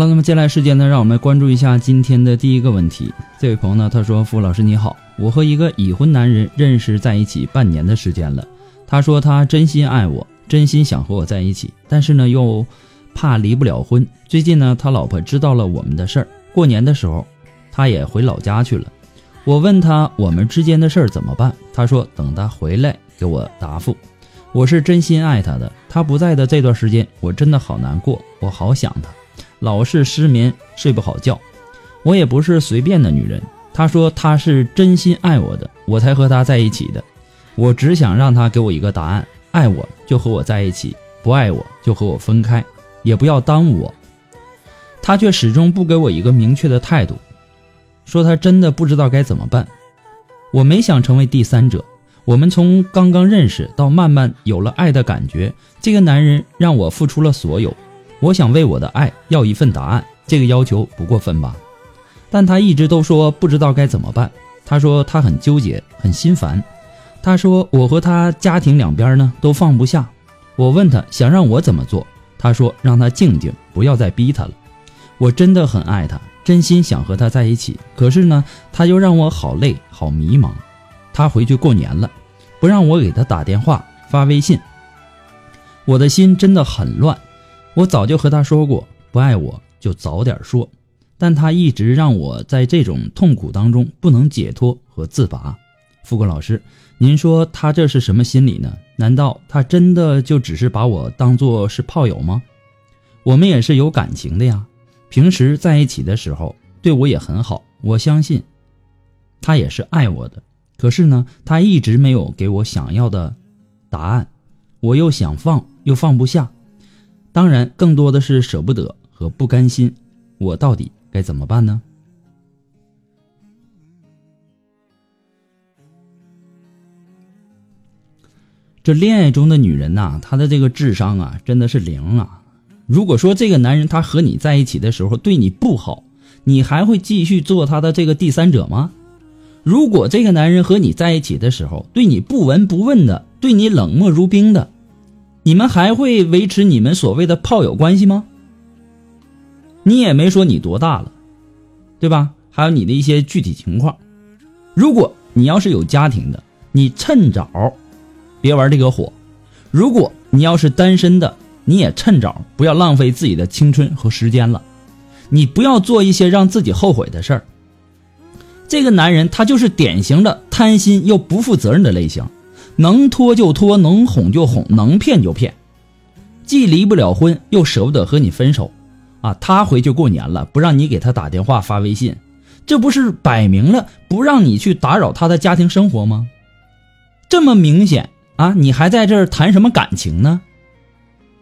了，那么接下来时间呢，让我们关注一下今天的第一个问题。这位朋友呢，他说：“傅老师你好，我和一个已婚男人认识在一起半年的时间了。他说他真心爱我，真心想和我在一起，但是呢又怕离不了婚。最近呢，他老婆知道了我们的事儿，过年的时候他也回老家去了。我问他我们之间的事儿怎么办，他说等他回来给我答复。我是真心爱他的，他不在的这段时间，我真的好难过，我好想他。”老是失眠，睡不好觉。我也不是随便的女人。他说他是真心爱我的，我才和他在一起的。我只想让他给我一个答案：爱我就和我在一起，不爱我就和我分开，也不要耽误我。他却始终不给我一个明确的态度，说他真的不知道该怎么办。我没想成为第三者。我们从刚刚认识到慢慢有了爱的感觉，这个男人让我付出了所有。我想为我的爱要一份答案，这个要求不过分吧？但他一直都说不知道该怎么办。他说他很纠结，很心烦。他说我和他家庭两边呢都放不下。我问他想让我怎么做，他说让他静静，不要再逼他了。我真的很爱他，真心想和他在一起。可是呢，他又让我好累，好迷茫。他回去过年了，不让我给他打电话、发微信。我的心真的很乱。我早就和他说过，不爱我就早点说，但他一直让我在这种痛苦当中不能解脱和自拔。富贵老师，您说他这是什么心理呢？难道他真的就只是把我当做是炮友吗？我们也是有感情的呀，平时在一起的时候对我也很好，我相信他也是爱我的。可是呢，他一直没有给我想要的答案，我又想放又放不下。当然，更多的是舍不得和不甘心，我到底该怎么办呢？这恋爱中的女人呐，她的这个智商啊，真的是零啊！如果说这个男人他和你在一起的时候对你不好，你还会继续做他的这个第三者吗？如果这个男人和你在一起的时候对你不闻不问的，对你冷漠如冰的，你们还会维持你们所谓的炮友关系吗？你也没说你多大了，对吧？还有你的一些具体情况。如果你要是有家庭的，你趁早别玩这个火；如果你要是单身的，你也趁早不要浪费自己的青春和时间了。你不要做一些让自己后悔的事儿。这个男人他就是典型的贪心又不负责任的类型。能拖就拖，能哄就哄，能骗就骗，既离不了婚，又舍不得和你分手，啊，他回去过年了，不让你给他打电话发微信，这不是摆明了不让你去打扰他的家庭生活吗？这么明显啊，你还在这儿谈什么感情呢？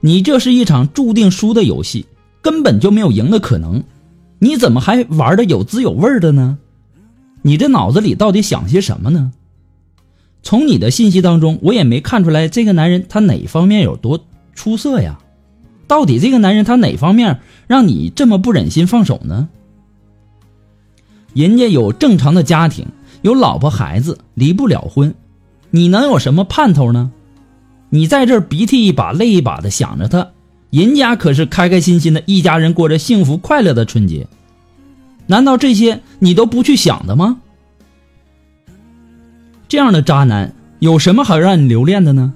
你这是一场注定输的游戏，根本就没有赢的可能，你怎么还玩的有滋有味的呢？你这脑子里到底想些什么呢？从你的信息当中，我也没看出来这个男人他哪方面有多出色呀？到底这个男人他哪方面让你这么不忍心放手呢？人家有正常的家庭，有老婆孩子，离不了婚，你能有什么盼头呢？你在这儿鼻涕一把泪一把的想着他，人家可是开开心心的一家人过着幸福快乐的春节，难道这些你都不去想的吗？这样的渣男有什么好让你留恋的呢？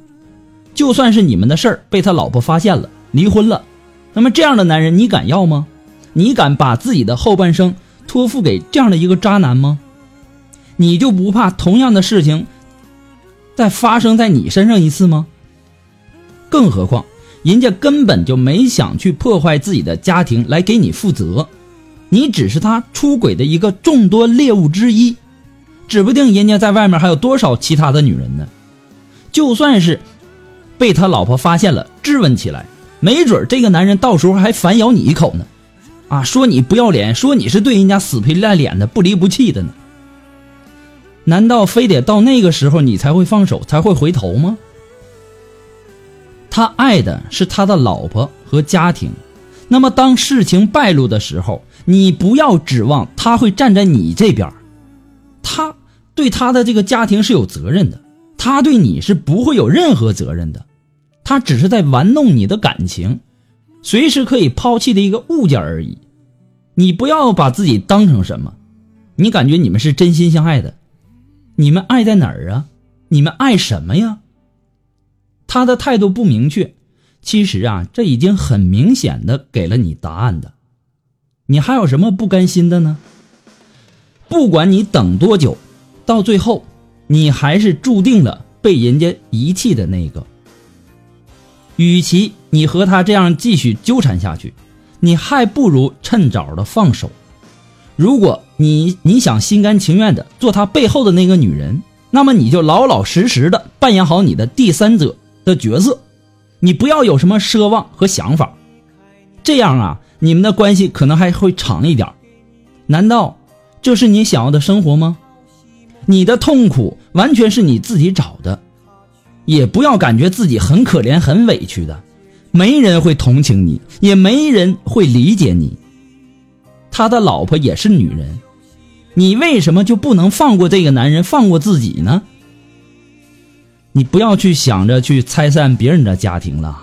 就算是你们的事儿被他老婆发现了，离婚了，那么这样的男人你敢要吗？你敢把自己的后半生托付给这样的一个渣男吗？你就不怕同样的事情再发生在你身上一次吗？更何况，人家根本就没想去破坏自己的家庭来给你负责，你只是他出轨的一个众多猎物之一。指不定人家在外面还有多少其他的女人呢。就算是被他老婆发现了，质问起来，没准这个男人到时候还反咬你一口呢。啊，说你不要脸，说你是对人家死皮赖脸的、不离不弃的呢。难道非得到那个时候你才会放手、才会回头吗？他爱的是他的老婆和家庭，那么当事情败露的时候，你不要指望他会站在你这边，对他的这个家庭是有责任的，他对你是不会有任何责任的，他只是在玩弄你的感情，随时可以抛弃的一个物件而已。你不要把自己当成什么，你感觉你们是真心相爱的，你们爱在哪儿啊？你们爱什么呀？他的态度不明确，其实啊，这已经很明显的给了你答案的，你还有什么不甘心的呢？不管你等多久。到最后，你还是注定了被人家遗弃的那个。与其你和他这样继续纠缠下去，你还不如趁早的放手。如果你你想心甘情愿的做他背后的那个女人，那么你就老老实实的扮演好你的第三者的角色，你不要有什么奢望和想法。这样啊，你们的关系可能还会长一点。难道这是你想要的生活吗？你的痛苦完全是你自己找的，也不要感觉自己很可怜、很委屈的，没人会同情你，也没人会理解你。他的老婆也是女人，你为什么就不能放过这个男人，放过自己呢？你不要去想着去拆散别人的家庭了，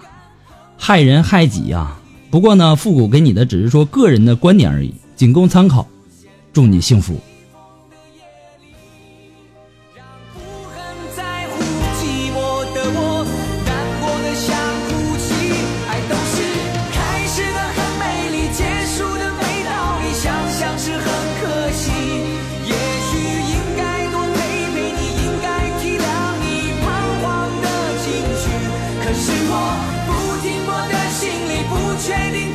害人害己呀。不过呢，复古给你的只是说个人的观点而已，仅供参考。祝你幸福。不停泊的行李，不确定。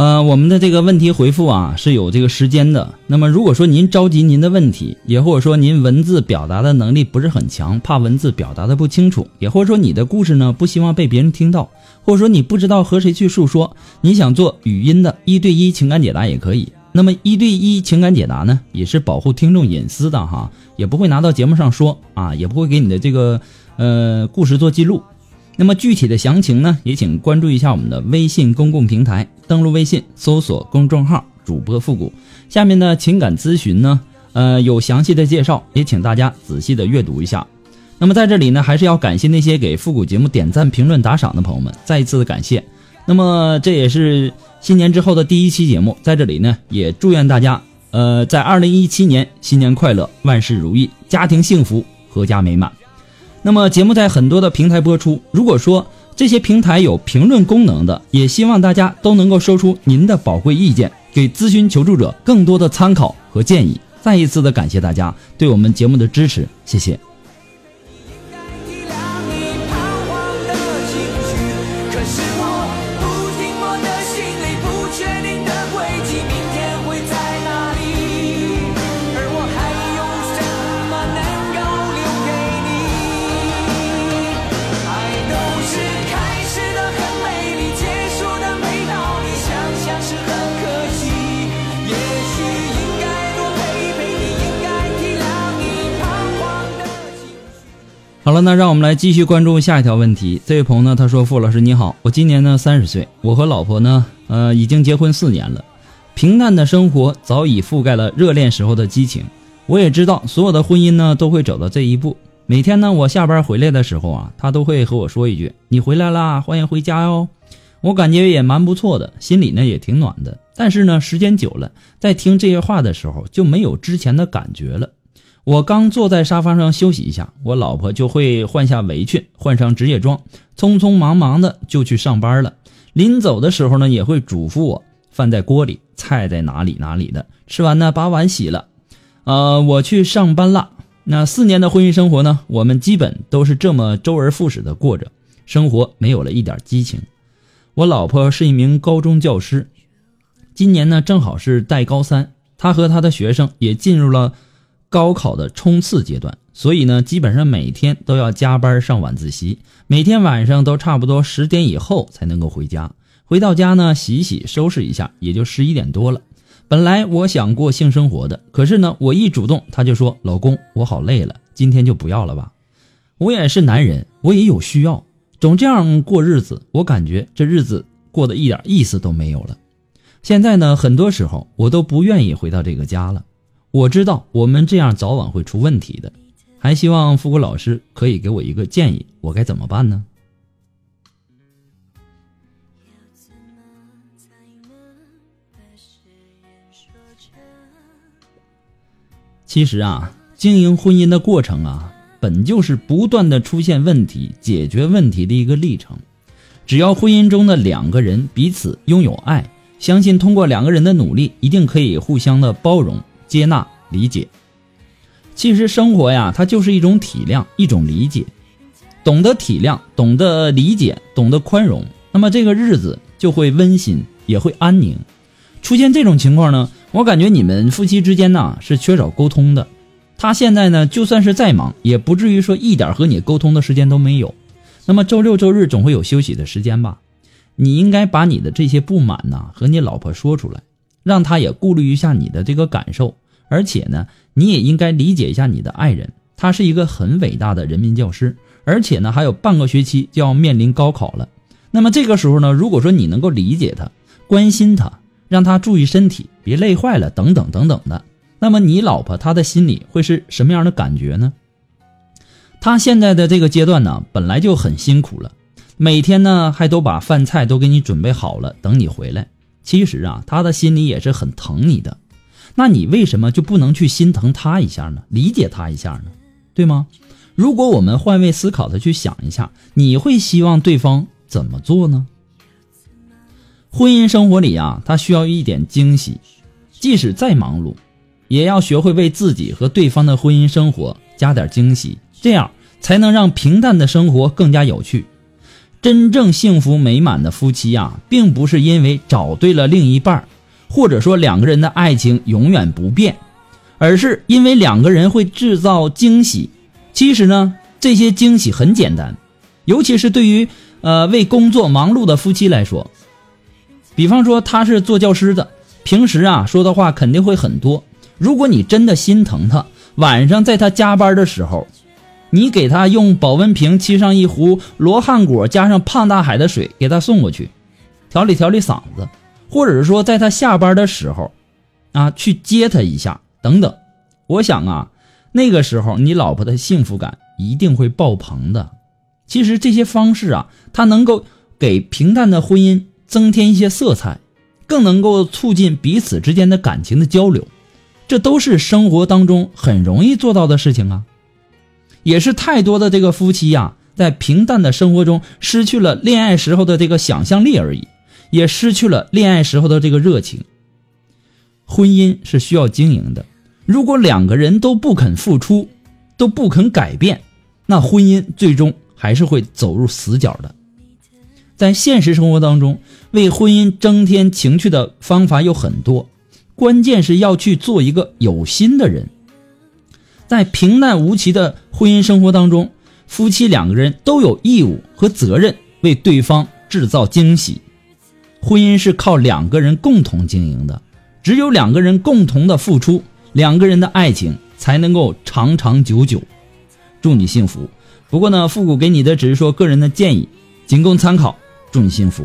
呃，我们的这个问题回复啊是有这个时间的。那么，如果说您着急您的问题，也或者说您文字表达的能力不是很强，怕文字表达的不清楚，也或者说你的故事呢不希望被别人听到，或者说你不知道和谁去诉说，你想做语音的一对一情感解答也可以。那么一对一情感解答呢，也是保护听众隐私的哈，也不会拿到节目上说啊，也不会给你的这个呃故事做记录。那么具体的详情呢，也请关注一下我们的微信公共平台，登录微信搜索公众号“主播复古”。下面的情感咨询呢，呃，有详细的介绍，也请大家仔细的阅读一下。那么在这里呢，还是要感谢那些给复古节目点赞、评论、打赏的朋友们，再一次的感谢。那么这也是新年之后的第一期节目，在这里呢，也祝愿大家，呃，在二零一七年新年快乐，万事如意，家庭幸福，阖家美满。那么节目在很多的平台播出，如果说这些平台有评论功能的，也希望大家都能够说出您的宝贵意见，给咨询求助者更多的参考和建议。再一次的感谢大家对我们节目的支持，谢谢。好了，那让我们来继续关注下一条问题。这位朋友呢，他说：“傅老师你好，我今年呢三十岁，我和老婆呢，呃，已经结婚四年了。平淡的生活早已覆盖了热恋时候的激情。我也知道，所有的婚姻呢都会走到这一步。每天呢，我下班回来的时候啊，他都会和我说一句：‘你回来啦，欢迎回家哟。’我感觉也蛮不错的，心里呢也挺暖的。但是呢，时间久了，在听这些话的时候，就没有之前的感觉了。”我刚坐在沙发上休息一下，我老婆就会换下围裙，换上职业装，匆匆忙忙的就去上班了。临走的时候呢，也会嘱咐我饭在锅里，菜在哪里哪里的。吃完呢，把碗洗了。呃，我去上班了。那四年的婚姻生活呢，我们基本都是这么周而复始的过着，生活没有了一点激情。我老婆是一名高中教师，今年呢正好是带高三，她和她的学生也进入了。高考的冲刺阶段，所以呢，基本上每天都要加班上晚自习，每天晚上都差不多十点以后才能够回家。回到家呢，洗洗收拾一下，也就十一点多了。本来我想过性生活的，可是呢，我一主动，他就说：“老公，我好累了，今天就不要了吧。”我也是男人，我也有需要，总这样过日子，我感觉这日子过得一点意思都没有了。现在呢，很多时候我都不愿意回到这个家了。我知道我们这样早晚会出问题的，还希望富国老师可以给我一个建议，我该怎么办呢？其实啊，经营婚姻的过程啊，本就是不断的出现问题、解决问题的一个历程。只要婚姻中的两个人彼此拥有爱，相信通过两个人的努力，一定可以互相的包容。接纳、理解，其实生活呀，它就是一种体谅，一种理解。懂得体谅，懂得理解，懂得宽容，那么这个日子就会温馨，也会安宁。出现这种情况呢，我感觉你们夫妻之间呢是缺少沟通的。他现在呢，就算是再忙，也不至于说一点和你沟通的时间都没有。那么周六周日总会有休息的时间吧？你应该把你的这些不满呐和你老婆说出来。让他也顾虑一下你的这个感受，而且呢，你也应该理解一下你的爱人，他是一个很伟大的人民教师，而且呢，还有半个学期就要面临高考了。那么这个时候呢，如果说你能够理解他、关心他，让他注意身体，别累坏了，等等等等的，那么你老婆她的心里会是什么样的感觉呢？她现在的这个阶段呢，本来就很辛苦了，每天呢还都把饭菜都给你准备好了，等你回来。其实啊，他的心里也是很疼你的，那你为什么就不能去心疼他一下呢？理解他一下呢？对吗？如果我们换位思考的去想一下，你会希望对方怎么做呢？婚姻生活里啊，他需要一点惊喜，即使再忙碌，也要学会为自己和对方的婚姻生活加点惊喜，这样才能让平淡的生活更加有趣。真正幸福美满的夫妻呀，并不是因为找对了另一半或者说两个人的爱情永远不变，而是因为两个人会制造惊喜。其实呢，这些惊喜很简单，尤其是对于呃为工作忙碌的夫妻来说。比方说他是做教师的，平时啊说的话肯定会很多。如果你真的心疼他，晚上在他加班的时候。你给他用保温瓶沏上一壶罗汉果加上胖大海的水给他送过去，调理调理嗓子，或者是说在他下班的时候，啊去接他一下等等。我想啊，那个时候你老婆的幸福感一定会爆棚的。其实这些方式啊，它能够给平淡的婚姻增添一些色彩，更能够促进彼此之间的感情的交流，这都是生活当中很容易做到的事情啊。也是太多的这个夫妻呀，在平淡的生活中失去了恋爱时候的这个想象力而已，也失去了恋爱时候的这个热情。婚姻是需要经营的，如果两个人都不肯付出，都不肯改变，那婚姻最终还是会走入死角的。在现实生活当中，为婚姻增添情趣的方法有很多，关键是要去做一个有心的人。在平淡无奇的婚姻生活当中，夫妻两个人都有义务和责任为对方制造惊喜。婚姻是靠两个人共同经营的，只有两个人共同的付出，两个人的爱情才能够长长久久。祝你幸福。不过呢，复古给你的只是说个人的建议，仅供参考。祝你幸福。